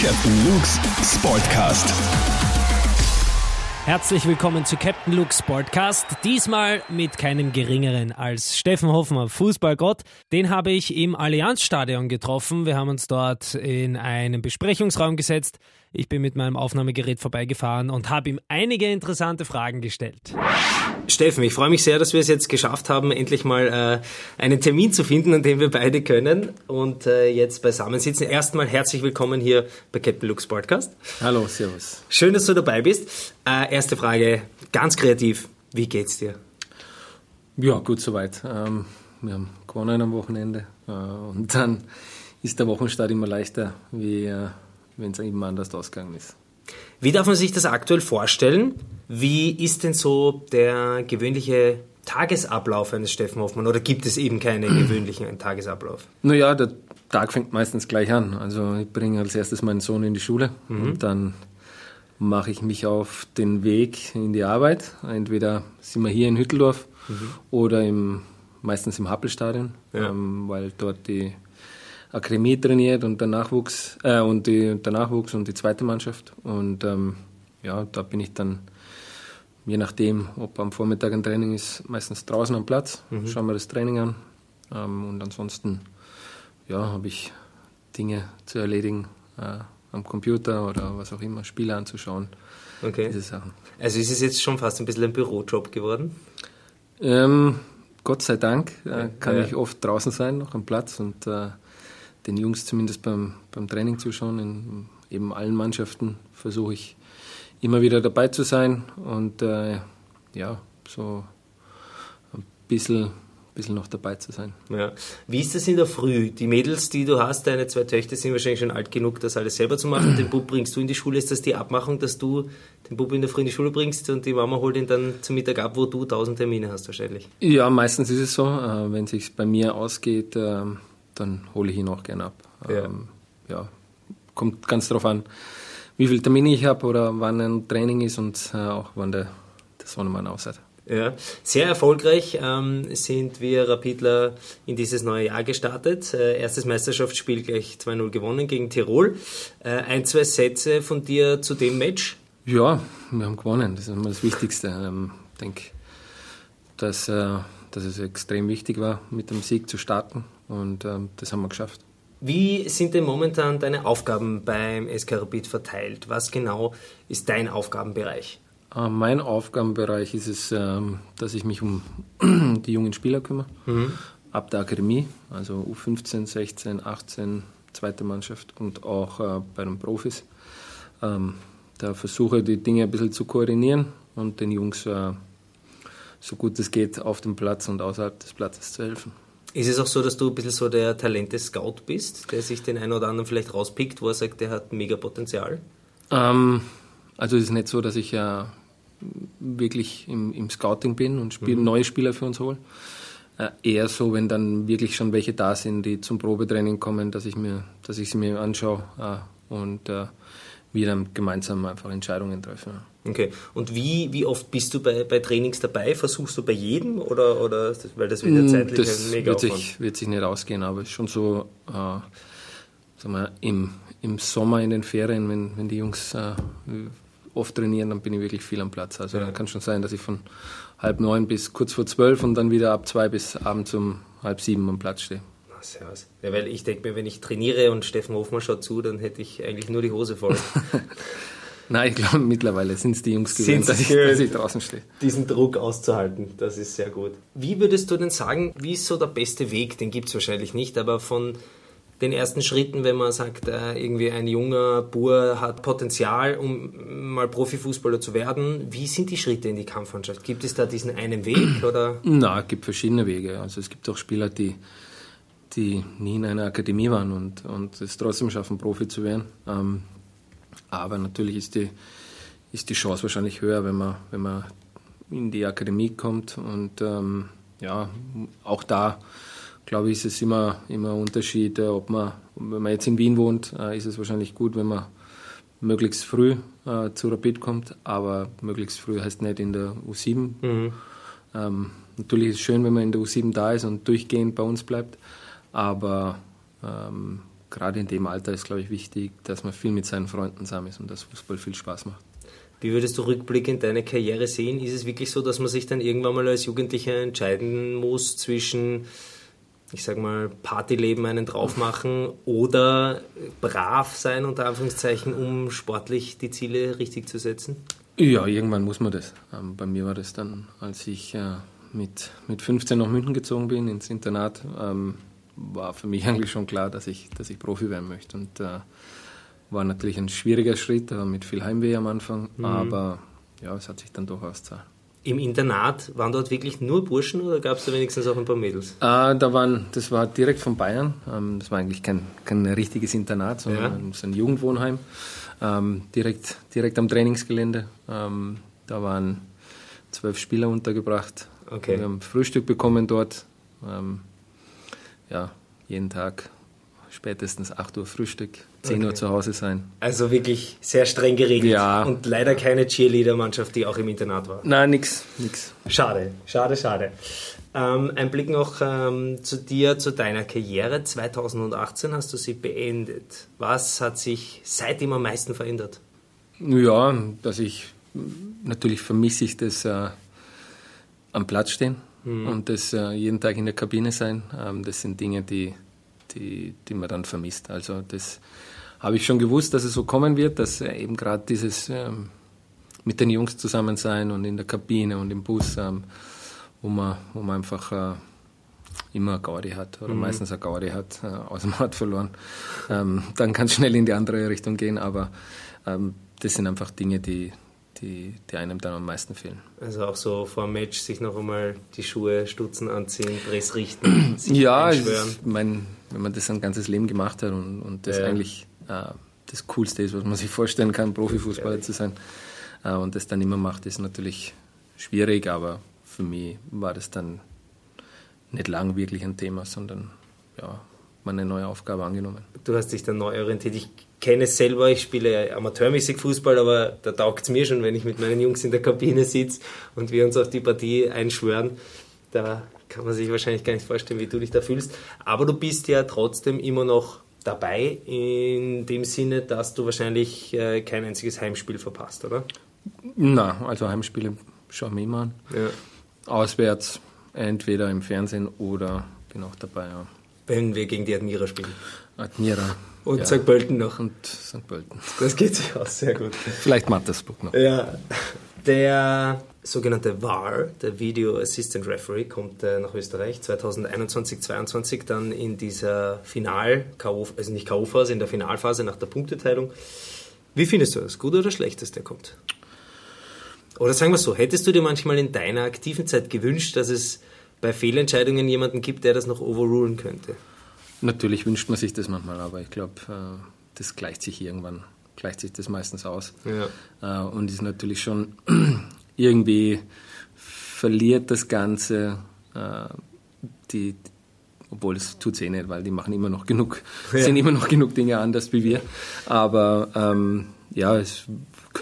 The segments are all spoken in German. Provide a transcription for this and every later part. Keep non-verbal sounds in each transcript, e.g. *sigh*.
Captain Luke's Sportcast. Herzlich willkommen zu Captain Luke Sportcast. Diesmal mit keinem geringeren als Steffen Hoffmann, Fußballgott. Den habe ich im Allianzstadion getroffen. Wir haben uns dort in einen Besprechungsraum gesetzt. Ich bin mit meinem Aufnahmegerät vorbeigefahren und habe ihm einige interessante Fragen gestellt. Steffen, ich freue mich sehr, dass wir es jetzt geschafft haben, endlich mal äh, einen Termin zu finden, an dem wir beide können und äh, jetzt beisammen sitzen. Erstmal herzlich willkommen hier bei Captain Luke's Podcast. Hallo, servus. Schön, dass du dabei bist. Äh, erste Frage, ganz kreativ. Wie geht's dir? Ja, gut soweit. Ähm, wir haben gewonnen am Wochenende äh, und dann ist der Wochenstart immer leichter, wie äh, wenn es eben anders ausgegangen ist. Wie darf man sich das aktuell vorstellen? Wie ist denn so der gewöhnliche Tagesablauf eines Steffen Hoffmann oder gibt es eben keinen *clears throat* gewöhnlichen Tagesablauf? Naja, der Tag fängt meistens gleich an. Also ich bringe als erstes meinen Sohn in die Schule mhm. und dann mache ich mich auf den Weg in die Arbeit. Entweder sind wir hier in Hütteldorf mhm. oder im, meistens im Happelstadion, ja. ähm, weil dort die Akademie trainiert und der Nachwuchs äh, und die, der Nachwuchs und die zweite Mannschaft. Und ähm, ja, da bin ich dann, je nachdem, ob am Vormittag ein Training ist, meistens draußen am Platz, mhm. schauen wir das Training an. Ähm, und ansonsten ja, habe ich Dinge zu erledigen äh, am Computer oder was auch immer, Spiele anzuschauen. Okay. Diese Sachen. Also ist es jetzt schon fast ein bisschen ein Bürojob geworden? Ähm, Gott sei Dank äh, kann ja. ich oft draußen sein, noch am Platz und äh, den Jungs zumindest beim, beim Training zuschauen. In eben allen Mannschaften versuche ich immer wieder dabei zu sein und äh, ja, so ein bisschen, bisschen noch dabei zu sein. Ja. Wie ist das in der Früh? Die Mädels, die du hast, deine zwei Töchter sind wahrscheinlich schon alt genug, das alles selber zu machen. Den Bub bringst du in die Schule. Ist das die Abmachung, dass du den Bub in der Früh in die Schule bringst und die Mama holt ihn dann zum Mittag ab, wo du tausend Termine hast wahrscheinlich? Ja, meistens ist es so. Äh, wenn es sich bei mir ausgeht, ähm, dann hole ich ihn auch gerne ab. Ja. Ähm, ja. kommt ganz darauf an, wie viel Termine ich habe oder wann ein Training ist und äh, auch wann der, der Sonnemann aus hat. Ja, sehr erfolgreich ähm, sind wir Rapidler in dieses neue Jahr gestartet. Äh, erstes Meisterschaftsspiel gleich 2-0 gewonnen gegen Tirol. Äh, ein, zwei Sätze von dir zu dem Match? Ja, wir haben gewonnen. Das ist immer das Wichtigste. Ähm, ich denke, dass, äh, dass es extrem wichtig war, mit dem Sieg zu starten. Und ähm, das haben wir geschafft. Wie sind denn momentan deine Aufgaben beim SK Rapid verteilt? Was genau ist dein Aufgabenbereich? Äh, mein Aufgabenbereich ist es, ähm, dass ich mich um *clears throat* die jungen Spieler kümmere. Mhm. Ab der Akademie, also U15, 16, 18, zweite Mannschaft und auch äh, bei den Profis. Ähm, da versuche die Dinge ein bisschen zu koordinieren und den Jungs äh, so gut es geht auf dem Platz und außerhalb des Platzes zu helfen. Ist es auch so, dass du ein bisschen so der Talente-Scout bist, der sich den einen oder anderen vielleicht rauspickt, wo er sagt, der hat mega Potenzial? Ähm, also es ist nicht so, dass ich ja wirklich im, im Scouting bin und Spiel, mhm. neue Spieler für uns hole. Äh, eher so, wenn dann wirklich schon welche da sind, die zum Probetraining kommen, dass ich, mir, dass ich sie mir anschaue äh, und äh, wir dann gemeinsam einfach Entscheidungen treffen. Okay. Und wie, wie oft bist du bei, bei Trainings dabei? Versuchst du bei jedem oder, oder weil das wird ja mm, zeitlich das mega wird sich, wird sich nicht ausgehen, aber schon so äh, sag mal, im, im Sommer in den Ferien, wenn, wenn die Jungs äh, oft trainieren, dann bin ich wirklich viel am Platz. Also ja. dann kann schon sein, dass ich von halb neun bis kurz vor zwölf und dann wieder ab zwei bis abends um halb sieben am Platz stehe. Servus. Ja, weil ich denke mir, wenn ich trainiere und Steffen Hofmann schaut zu, dann hätte ich eigentlich nur die Hose voll. *laughs* Nein, ich glaube, mittlerweile sind es die Jungs gewöhnt, dass, ich, dass ich draußen stehe. Diesen Druck auszuhalten, das ist sehr gut. Wie würdest du denn sagen, wie ist so der beste Weg? Den gibt es wahrscheinlich nicht, aber von den ersten Schritten, wenn man sagt, äh, irgendwie ein junger Bur hat Potenzial, um mal Profifußballer zu werden. Wie sind die Schritte in die Kampfmannschaft? Gibt es da diesen einen Weg? *clears throat* Oder? Na, es gibt verschiedene Wege. Also es gibt auch Spieler, die, die nie in einer Akademie waren und, und es trotzdem schaffen, Profi zu werden. Ähm, aber natürlich ist die, ist die Chance wahrscheinlich höher, wenn man, wenn man in die Akademie kommt. Und ähm, ja, auch da, glaube ich, ist es immer, immer ein Unterschied, ob man, wenn man jetzt in Wien wohnt, äh, ist es wahrscheinlich gut, wenn man möglichst früh äh, zu Rapid kommt, aber möglichst früh heißt nicht in der U7. Mhm. Ähm, natürlich ist es schön, wenn man in der U7 da ist und durchgehend bei uns bleibt, aber ähm, gerade in dem Alter ist, glaube ich, wichtig, dass man viel mit seinen Freunden zusammen ist und dass Fußball viel Spaß macht. Wie würdest du rückblickend deine Karriere sehen? Ist es wirklich so, dass man sich dann irgendwann mal als Jugendlicher entscheiden muss zwischen, ich sag mal, Partyleben einen drauf machen oder brav sein, unter Anführungszeichen, um sportlich die Ziele richtig zu setzen? Ja, irgendwann muss man das. Ähm, bei mir war das dann, als ich äh, mit, mit 15 nach München gezogen bin, ins Internat, ähm, war für mich *laughs* eigentlich schon klar, dass ich, dass ich Profi werden möchte. Und äh, war natürlich ein schwieriger Schritt, mit viel Heimweh am Anfang, mhm. aber ja, es hat sich dann doch ausgezahlt. Im Internat waren dort wirklich nur Burschen oder gab es da wenigstens auch ein paar Mädels? Äh, da waren, das war direkt von Bayern. Ähm, das war eigentlich kein, kein richtiges Internat, sondern ja. ein Jugendwohnheim. Ähm, direkt, direkt am Trainingsgelände. Ähm, da waren zwölf Spieler untergebracht. Okay. Wir haben Frühstück bekommen dort. Ja, jeden Tag spätestens 8 Uhr Frühstück, 10 okay. Uhr zu Hause sein. Also wirklich sehr streng geregelt. Ja. Und leider keine Cheerleader-Mannschaft, die auch im Internat war. Nein, nix, nix. Schade, schade, schade. Ähm, ein Blick noch ähm, zu dir, zu deiner Karriere. 2018 hast du sie beendet. Was hat sich seitdem am meisten verändert? Ja, dass ich natürlich vermisse ich das äh, am Platz stehen mhm. und das äh, jeden Tag in der Kabine sein. Ähm, das sind Dinge, die die, die man dann vermisst. Also das habe ich schon gewusst, dass es so kommen wird, dass eben gerade dieses ähm, mit den Jungs zusammen sein und in der Kabine und im Bus, ähm, wo, man, wo man einfach äh, immer eine Gaudi hat oder mhm. meistens eine Gaudi hat, äh, aus dem Ort verloren. Ähm, dann kann es schnell in die andere Richtung gehen, aber ähm, das sind einfach Dinge, die, die, die einem dann am meisten fehlen. Also auch so vor dem Match sich noch einmal die Schuhe stutzen, anziehen, Press richten, *clears throat* ja, ich meine, wenn man das ein ganzes Leben gemacht hat und, und das ja. eigentlich äh, das Coolste ist, was man sich vorstellen kann, Profifußballer ja. zu sein äh, und das dann immer macht, ist natürlich schwierig, aber für mich war das dann nicht lang wirklich ein Thema, sondern ja, mal eine neue Aufgabe angenommen. Du hast dich dann neu orientiert. Ich kenne es selber, ich spiele amateurmäßig Fußball, aber da taugt es mir schon, wenn ich mit meinen Jungs in der Kabine sitze und wir uns auf die Partie einschwören. Da kann man sich wahrscheinlich gar nicht vorstellen, wie du dich da fühlst. Aber du bist ja trotzdem immer noch dabei, in dem Sinne, dass du wahrscheinlich äh, kein einziges Heimspiel verpasst, oder? Na, also Heimspiele schauen wir immer an. Ja. Auswärts, entweder im Fernsehen oder bin auch dabei, ja. Wenn wir gegen die Admira spielen. Admira. Und ja. St. Pölten noch. Und St. Pölten. Das geht sich aus, sehr gut. Vielleicht Mattersburg noch. Ja. Der sogenannte VAR, der Video Assistant Referee, kommt äh, nach Österreich 2021-22 dann in dieser Final, also nicht K.O.-Phase, in der Finalphase nach der Punkteteilung. Wie findest du das? Gut oder schlecht, dass der kommt? Oder sagen wir so, hättest du dir manchmal in deiner aktiven Zeit gewünscht, dass es bei Fehlentscheidungen jemanden gibt, der das noch overrulen könnte? Natürlich wünscht man sich das manchmal, aber ich glaube, äh, das gleicht sich irgendwann, gleicht sich das meistens aus. Ja. Äh, und ist natürlich schon *clears throat* irgendwie verliert das Ganze äh, die, obwohl es tut es eh nicht, weil die machen immer noch genug, *laughs* ja. sind immer noch genug Dinge anders wie wir. Aber ähm, ja, es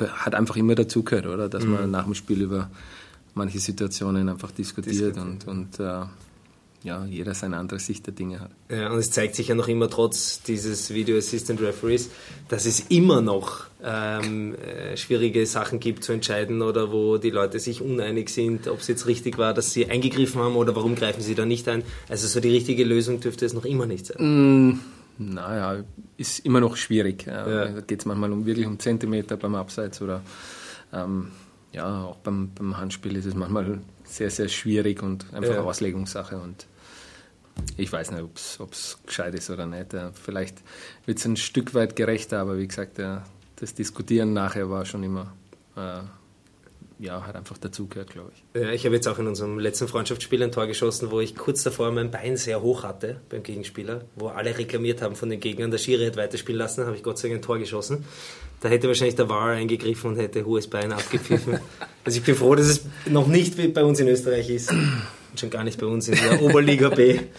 hat einfach immer dazugehört, oder? Dass mhm. man nach dem Spiel über manche Situationen einfach diskutiert, diskutiert. und, und äh, ja, jeder seine andere Sicht der Dinge hat. Ja, und es zeigt sich ja noch immer trotz dieses Video Assistant Referees, dass es immer noch ähm, äh, schwierige Sachen gibt zu entscheiden oder wo die Leute sich uneinig sind, ob es jetzt richtig war, dass sie eingegriffen haben oder warum greifen sie da nicht ein. Also so die richtige Lösung dürfte es noch immer nicht sein. Mm, naja, ist immer noch schwierig. Ja. Da geht es manchmal um wirklich um Zentimeter beim Abseits oder ähm, ja, auch beim, beim Handspiel ist es manchmal sehr, sehr schwierig und einfach ja. Auslegungssache. Und ich weiß nicht, ob es gescheit ist oder nicht. Vielleicht wird es ein Stück weit gerechter, aber wie gesagt, das Diskutieren nachher war schon immer, äh, ja, hat einfach dazugehört, glaube ich. Ja, ich habe jetzt auch in unserem letzten Freundschaftsspiel ein Tor geschossen, wo ich kurz davor mein Bein sehr hoch hatte beim Gegenspieler, wo alle reklamiert haben von den Gegnern, der Schiri hat weiterspielen lassen, habe ich Gott sei Dank ein Tor geschossen. Da hätte wahrscheinlich der VAR eingegriffen und hätte hohes Bein abgepfiffen. *laughs* also ich bin froh, dass es noch nicht bei uns in Österreich ist und schon gar nicht bei uns in der Oberliga B. *laughs*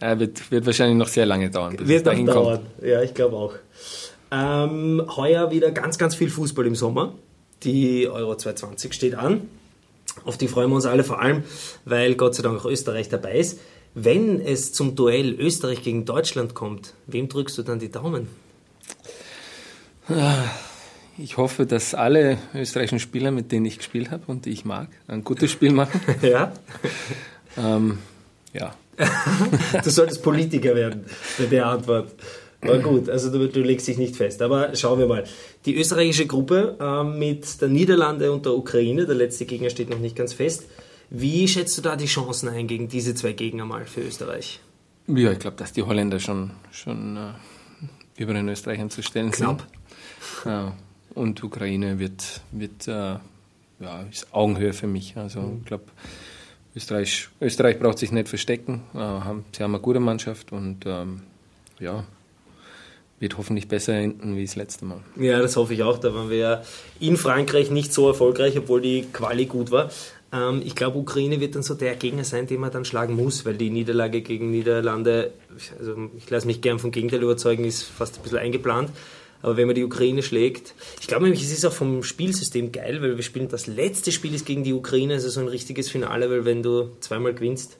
Äh, wird, wird wahrscheinlich noch sehr lange dauern, bis wird es dahin dauern. kommt. Ja, ich glaube auch. Ähm, heuer wieder ganz, ganz viel Fußball im Sommer. Die Euro 2020 steht an. Auf die freuen wir uns alle vor allem, weil Gott sei Dank auch Österreich dabei ist. Wenn es zum Duell Österreich gegen Deutschland kommt, wem drückst du dann die Daumen? Ich hoffe, dass alle österreichischen Spieler, mit denen ich gespielt habe und die ich mag, ein gutes Spiel machen. *laughs* ja. Ähm, ja. *laughs* du solltest Politiker werden, mit der Antwort. Aber gut, also du, du, legst dich nicht fest. Aber schauen wir mal. Die österreichische Gruppe äh, mit der Niederlande und der Ukraine, der letzte Gegner steht noch nicht ganz fest. Wie schätzt du da die Chancen ein gegen diese zwei Gegner mal für Österreich? Ja, ich glaube, dass die Holländer schon, schon äh, über den Österreichern zu stellen Knapp. sind. Ja, und Ukraine wird, wird äh, ja, ist Augenhöhe für mich. Also ich glaube, Österreich, Österreich braucht sich nicht verstecken. Äh, haben, sie haben eine gute Mannschaft und ähm, ja, wird hoffentlich besser enden wie das letzte Mal. Ja, das hoffe ich auch. Da waren wir ja in Frankreich nicht so erfolgreich, obwohl die Quali gut war. Ähm, ich glaube, Ukraine wird dann so der Gegner sein, den man dann schlagen muss, weil die Niederlage gegen Niederlande, also ich lasse mich gern vom Gegenteil überzeugen, ist fast ein bisschen eingeplant. Aber wenn man die Ukraine schlägt, ich glaube nämlich, es ist auch vom Spielsystem geil, weil wir spielen das letzte Spiel ist gegen die Ukraine, also so ein richtiges Finale, weil wenn du zweimal gewinnst,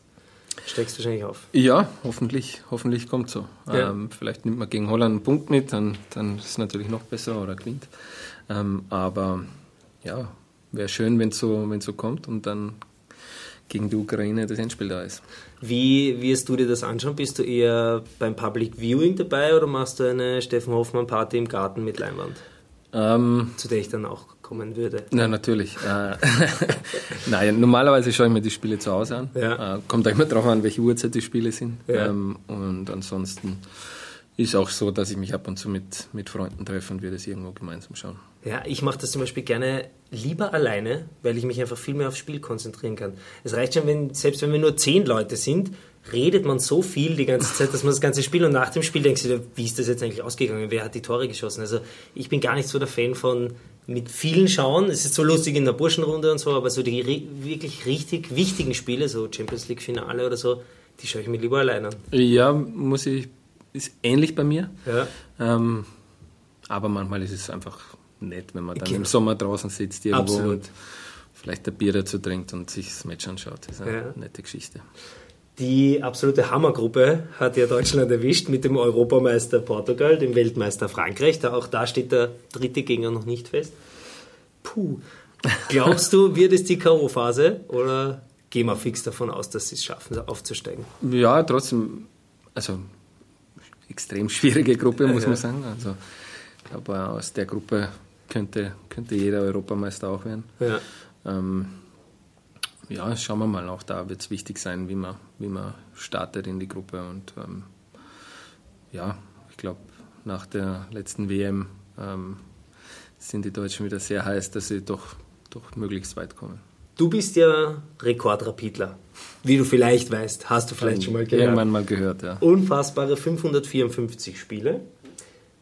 steigst du wahrscheinlich auf. Ja, hoffentlich, hoffentlich kommt so. Ja. Ähm, vielleicht nimmt man gegen Holland einen Punkt mit, dann, dann ist es natürlich noch besser oder gewinnt. Ähm, aber ja, wäre schön, wenn es so, so kommt und dann gegen die Ukraine das Endspiel da ist. Wie wirst du dir das anschauen? Bist du eher beim Public Viewing dabei oder machst du eine Steffen Hoffmann Party im Garten mit Leinwand? Ähm, Zu der ich dann auch kommen würde. Na, natürlich. Äh, *laughs* Nein, normalerweise schaue ich mir die Spiele zu Hause an. Ja. Äh, kommt auch immer darauf an, welche Uhrzeit die Spiele sind. Ja. Ähm, und ansonsten ist auch so, dass ich mich ab und zu mit, mit Freunden treffe und wir das irgendwo gemeinsam schauen. Ja, ich mache das zum Beispiel gerne lieber alleine, weil ich mich einfach viel mehr aufs Spiel konzentrieren kann. Es reicht schon, wenn, selbst wenn wir nur zehn Leute sind, redet man so viel die ganze Zeit, dass man das ganze Spiel und nach dem Spiel denkt sich, wie ist das jetzt eigentlich ausgegangen? Wer hat die Tore geschossen? Also ich bin gar nicht so der Fan von mit vielen schauen. Es ist so lustig in der Burschenrunde und so, aber so die wirklich richtig wichtigen Spiele, so Champions League Finale oder so, die schaue ich mir lieber allein an. Ja, muss ich ist ähnlich bei mir. Ja. Ähm, aber manchmal ist es einfach nett, wenn man dann genau. im Sommer draußen sitzt irgendwo Absolut. und vielleicht ein Bier dazu trinkt und sich das Match anschaut. Das ist eine ja. nette Geschichte. Die absolute Hammergruppe hat ja Deutschland erwischt mit dem Europameister Portugal, dem Weltmeister Frankreich. Da, auch da steht der dritte Gegner noch nicht fest. Puh. Glaubst du, wird es die K.O.-Phase oder gehen wir fix davon aus, dass sie es schaffen, aufzusteigen? Ja, trotzdem, also extrem schwierige Gruppe, muss ja. man sagen. Also ich glaube, aus der Gruppe könnte, könnte jeder Europameister auch werden. Ja. Ähm, ja, schauen wir mal. Auch da wird es wichtig sein, wie man, wie man startet in die Gruppe. Und ähm, ja, ich glaube, nach der letzten WM ähm, sind die Deutschen wieder sehr heiß, dass sie doch, doch möglichst weit kommen. Du bist ja Rekordrapidler. Wie du vielleicht weißt, hast du vielleicht schon mal gehört. Irgendwann mal gehört, ja. Unfassbare 554 Spiele.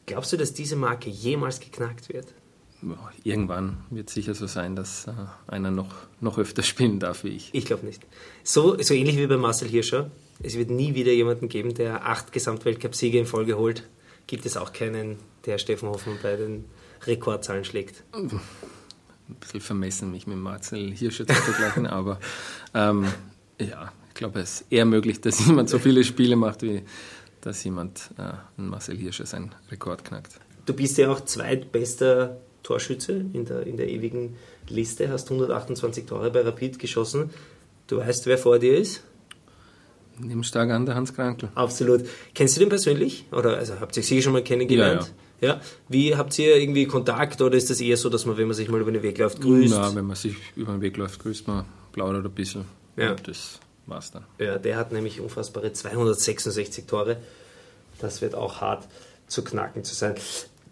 Glaubst du, dass diese Marke jemals geknackt wird? Irgendwann wird es sicher so sein, dass äh, einer noch, noch öfter *laughs* spielen darf wie ich. Ich glaube nicht. So, so ähnlich wie bei Marcel Hirscher. Es wird nie wieder jemanden geben, der acht Gesamtweltcup-Siege in Folge holt. Gibt es auch keinen, der Steffen Hoffmann bei den Rekordzahlen schlägt ein bisschen vermessen, mich mit Marcel Hirscher zu vergleichen, *laughs* aber ähm, ja, ich glaube, es ist eher möglich, dass jemand so viele Spiele macht, wie dass jemand, äh, Marcel Hirscher, seinen Rekord knackt. Du bist ja auch zweitbester Torschütze in der, in der ewigen Liste, hast 128 Tore bei Rapid geschossen. Du weißt, wer vor dir ist? Neben stark an der Hans Krankel. Absolut. Kennst du den persönlich? Oder also habt ihr sie schon mal kennengelernt? Ja, ja. Ja? Wie habt ihr irgendwie Kontakt oder ist das eher so, dass man, wenn man sich mal über den Weg läuft, grüßt? Na, wenn man sich über den Weg läuft, grüßt man, plaudert ein bisschen. Ja. Und das war's dann. Ja, der hat nämlich unfassbare 266 Tore. Das wird auch hart zu knacken zu sein.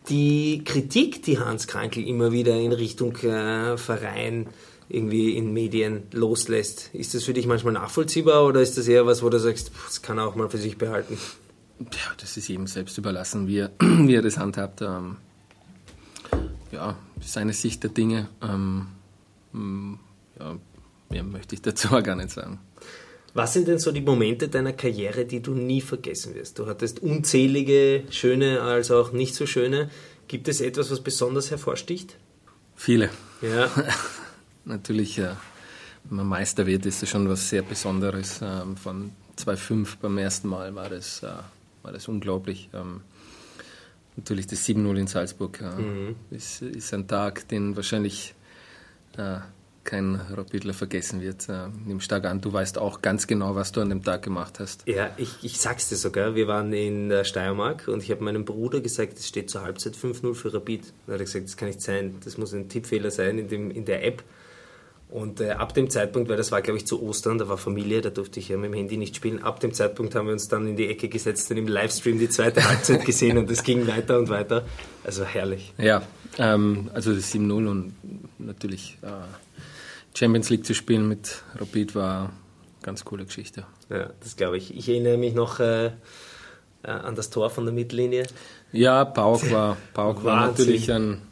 Die Kritik, die Hans Krankel immer wieder in Richtung äh, Verein irgendwie in Medien loslässt, ist das für dich manchmal nachvollziehbar oder ist das eher was, wo du sagst, das kann er auch mal für sich behalten? Ja, das ist jedem selbst überlassen, wie er, *clears throat* wie er das handhabt. Ähm, ja, seine Sicht der Dinge. Ähm, mm, ja, mehr möchte ich dazu auch gar nicht sagen. Was sind denn so die Momente deiner Karriere, die du nie vergessen wirst? Du hattest unzählige schöne als auch nicht so schöne. Gibt es etwas, was besonders hervorsticht? Viele. Ja. *laughs* Natürlich, ja. wenn man Meister wird, ist das schon was sehr Besonderes. Ähm, von 2-5 beim ersten Mal war das, äh, war das unglaublich. Ähm, natürlich das 7-0 in Salzburg äh, mhm. ist, ist, ein Tag, den wahrscheinlich äh, kein Rapidler vergessen wird. Äh, nimm stark an, du weißt auch ganz genau, was du an dem Tag gemacht hast. Ja, ich, ich sag's dir sogar. Wir waren in der Steiermark und ich habe meinem Bruder gesagt, es steht zur Halbzeit 5-0 für Rapid. Hat er gesagt, das kann nicht sein, das muss ein Tippfehler sein in, dem, in der App. Und äh, ab dem Zeitpunkt, weil das war glaube ich zu Ostern, da war Familie, da durfte ich ja mit dem Handy nicht spielen, ab dem Zeitpunkt haben wir uns dann in die Ecke gesetzt und im Livestream die zweite Halbzeit *laughs* gesehen und es ging weiter und weiter. Also herrlich. Ja, ähm, also das 7-0 und natürlich äh, Champions League zu spielen mit Rapid war eine ganz coole Geschichte. Ja, das glaube ich. Ich erinnere mich noch äh, äh, an das Tor von der Mittellinie. Ja, Pauk war, Pauk war natürlich ein,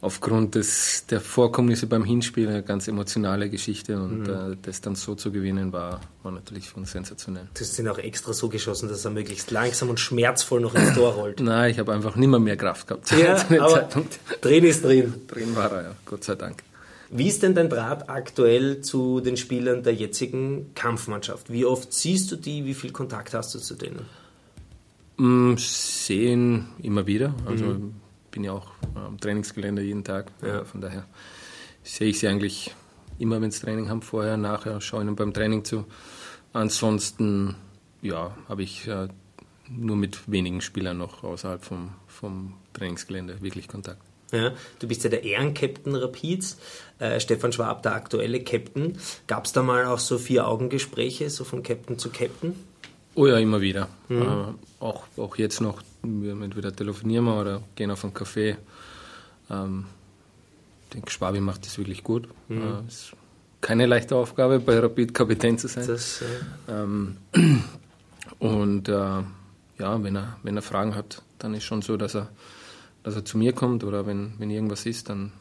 aufgrund des, der Vorkommnisse beim Hinspiel eine ganz emotionale Geschichte und mhm. äh, das dann so zu gewinnen war, war natürlich von sensationell. Du hast ihn auch extra so geschossen, dass er möglichst langsam und schmerzvoll noch ins Tor rollt. *laughs* Nein, ich habe einfach nimmer mehr Kraft gehabt. Ja, *laughs* aber Zeitpunkt. drin ist drin. Drin war er, ja, Gott sei Dank. Wie ist denn dein Draht aktuell zu den Spielern der jetzigen Kampfmannschaft? Wie oft siehst du die? Wie viel Kontakt hast du zu denen? Mm, sehen immer wieder. Also mhm. bin ja auch am Trainingsgelände jeden Tag. Ja. Von daher sehe ich sie eigentlich immer, wenn sie Training haben, vorher, nachher, schaue ihnen beim Training zu. Ansonsten, ja, habe ich äh, nur mit wenigen Spielern noch außerhalb vom, vom Trainingsgelände wirklich Kontakt. Ja, du bist ja der Ehrencaptain Rapids, äh, Stefan Schwab der aktuelle Captain. Gab es da mal auch so Vier-Augen-Gespräche, so von Captain zu Captain? Oh ja, immer wieder. Mhm. Äh, auch, auch jetzt noch, wir entweder telefonieren wir oder gehen auf einen Café. Ähm, ich denke, Schwabi macht das wirklich gut. Mhm. Äh, ist keine leichte Aufgabe, bei Rapid Kapitän zu sein. Das, ja. ähm, *clears throat* und äh, ja, wenn er, wenn er Fragen hat, dann ist schon so, dass er dass er zu mir kommt oder wenn, wenn irgendwas ist, dann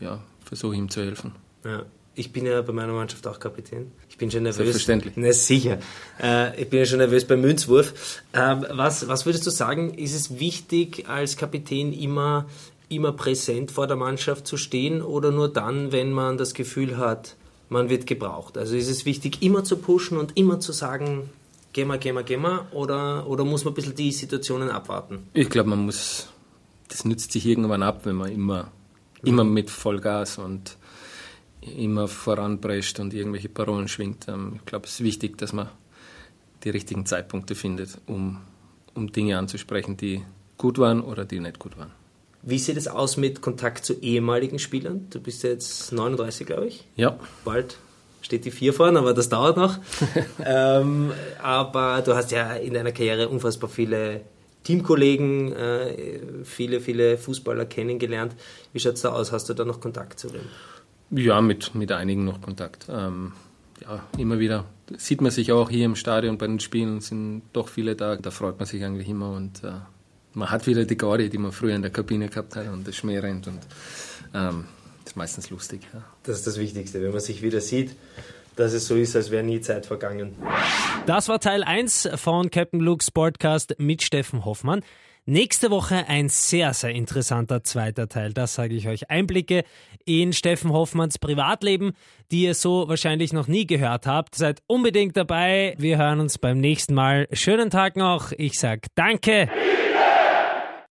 ja, versuche ich ihm zu helfen. Ja. Ich bin ja bei meiner Mannschaft auch Kapitän. Ich bin schon nervös. Selbstverständlich. Na, sicher. Äh, ich bin ja schon nervös beim Münzwurf. Ähm, was, was würdest du sagen, ist es wichtig, als Kapitän immer, immer präsent vor der Mannschaft zu stehen oder nur dann, wenn man das Gefühl hat, man wird gebraucht? Also ist es wichtig, immer zu pushen und immer zu sagen, geh mal, geh mal, geh mal, oder, oder muss man ein bisschen die Situationen abwarten? Ich glaube, man muss das nützt sich irgendwann ab, wenn man immer, immer mit Vollgas und immer voranprescht und irgendwelche Parolen schwingt. Ähm, ich glaube, es ist wichtig, dass man die richtigen Zeitpunkte findet, um, um Dinge anzusprechen, die gut waren oder die nicht gut waren. Wie sieht es aus mit Kontakt zu ehemaligen Spielern? Du bist jetzt 39, glaube ich. Ja. Bald steht die 4 vorne, aber das dauert noch. *laughs* ähm, aber du hast ja in deiner Karriere unfassbar viele Teamkollegen, äh, viele, viele Fußballer kennengelernt. Wie schaut es da aus? Hast du da noch Kontakt zu denen? Ja, mit, mit einigen noch Kontakt. Ähm, ja, immer wieder sieht man sich auch hier im Stadion bei den Spielen, sind doch viele da. Da freut man sich eigentlich immer und äh, man hat wieder die Gaudi, die man früher in der Kabine gehabt hat und das Schmäh rennt und ähm, das ist meistens lustig. Ja. Das ist das Wichtigste, wenn man sich wieder sieht dass es so ist, als wäre nie Zeit vergangen. Das war Teil 1 von Captain Luke's Podcast mit Steffen Hoffmann. Nächste Woche ein sehr, sehr interessanter zweiter Teil. Das sage ich euch. Einblicke in Steffen Hoffmanns Privatleben, die ihr so wahrscheinlich noch nie gehört habt. Seid unbedingt dabei. Wir hören uns beim nächsten Mal. Schönen Tag noch. Ich sage Danke.